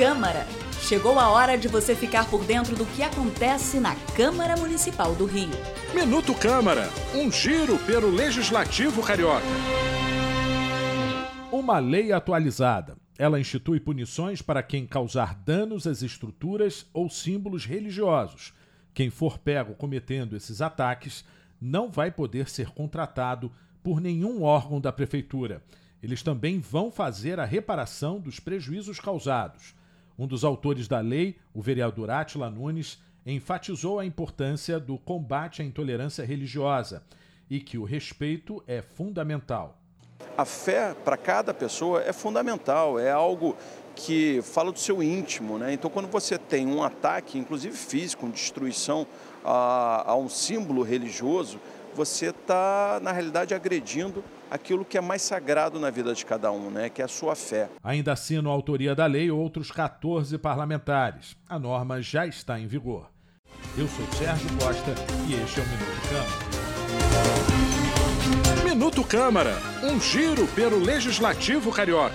Câmara. Chegou a hora de você ficar por dentro do que acontece na Câmara Municipal do Rio. Minuto Câmara, um giro pelo Legislativo Carioca. Uma lei atualizada. Ela institui punições para quem causar danos às estruturas ou símbolos religiosos. Quem for pego cometendo esses ataques não vai poder ser contratado por nenhum órgão da prefeitura. Eles também vão fazer a reparação dos prejuízos causados. Um dos autores da lei, o vereador Atila Nunes, enfatizou a importância do combate à intolerância religiosa e que o respeito é fundamental. A fé para cada pessoa é fundamental, é algo que fala do seu íntimo, né? Então, quando você tem um ataque, inclusive físico, uma destruição a, a um símbolo religioso, você está, na realidade, agredindo aquilo que é mais sagrado na vida de cada um, né? que é a sua fé. Ainda assinam a autoria da lei outros 14 parlamentares. A norma já está em vigor. Eu sou Sérgio Costa e este é o Minuto Câmara. Minuto Câmara, um giro pelo Legislativo Carioca.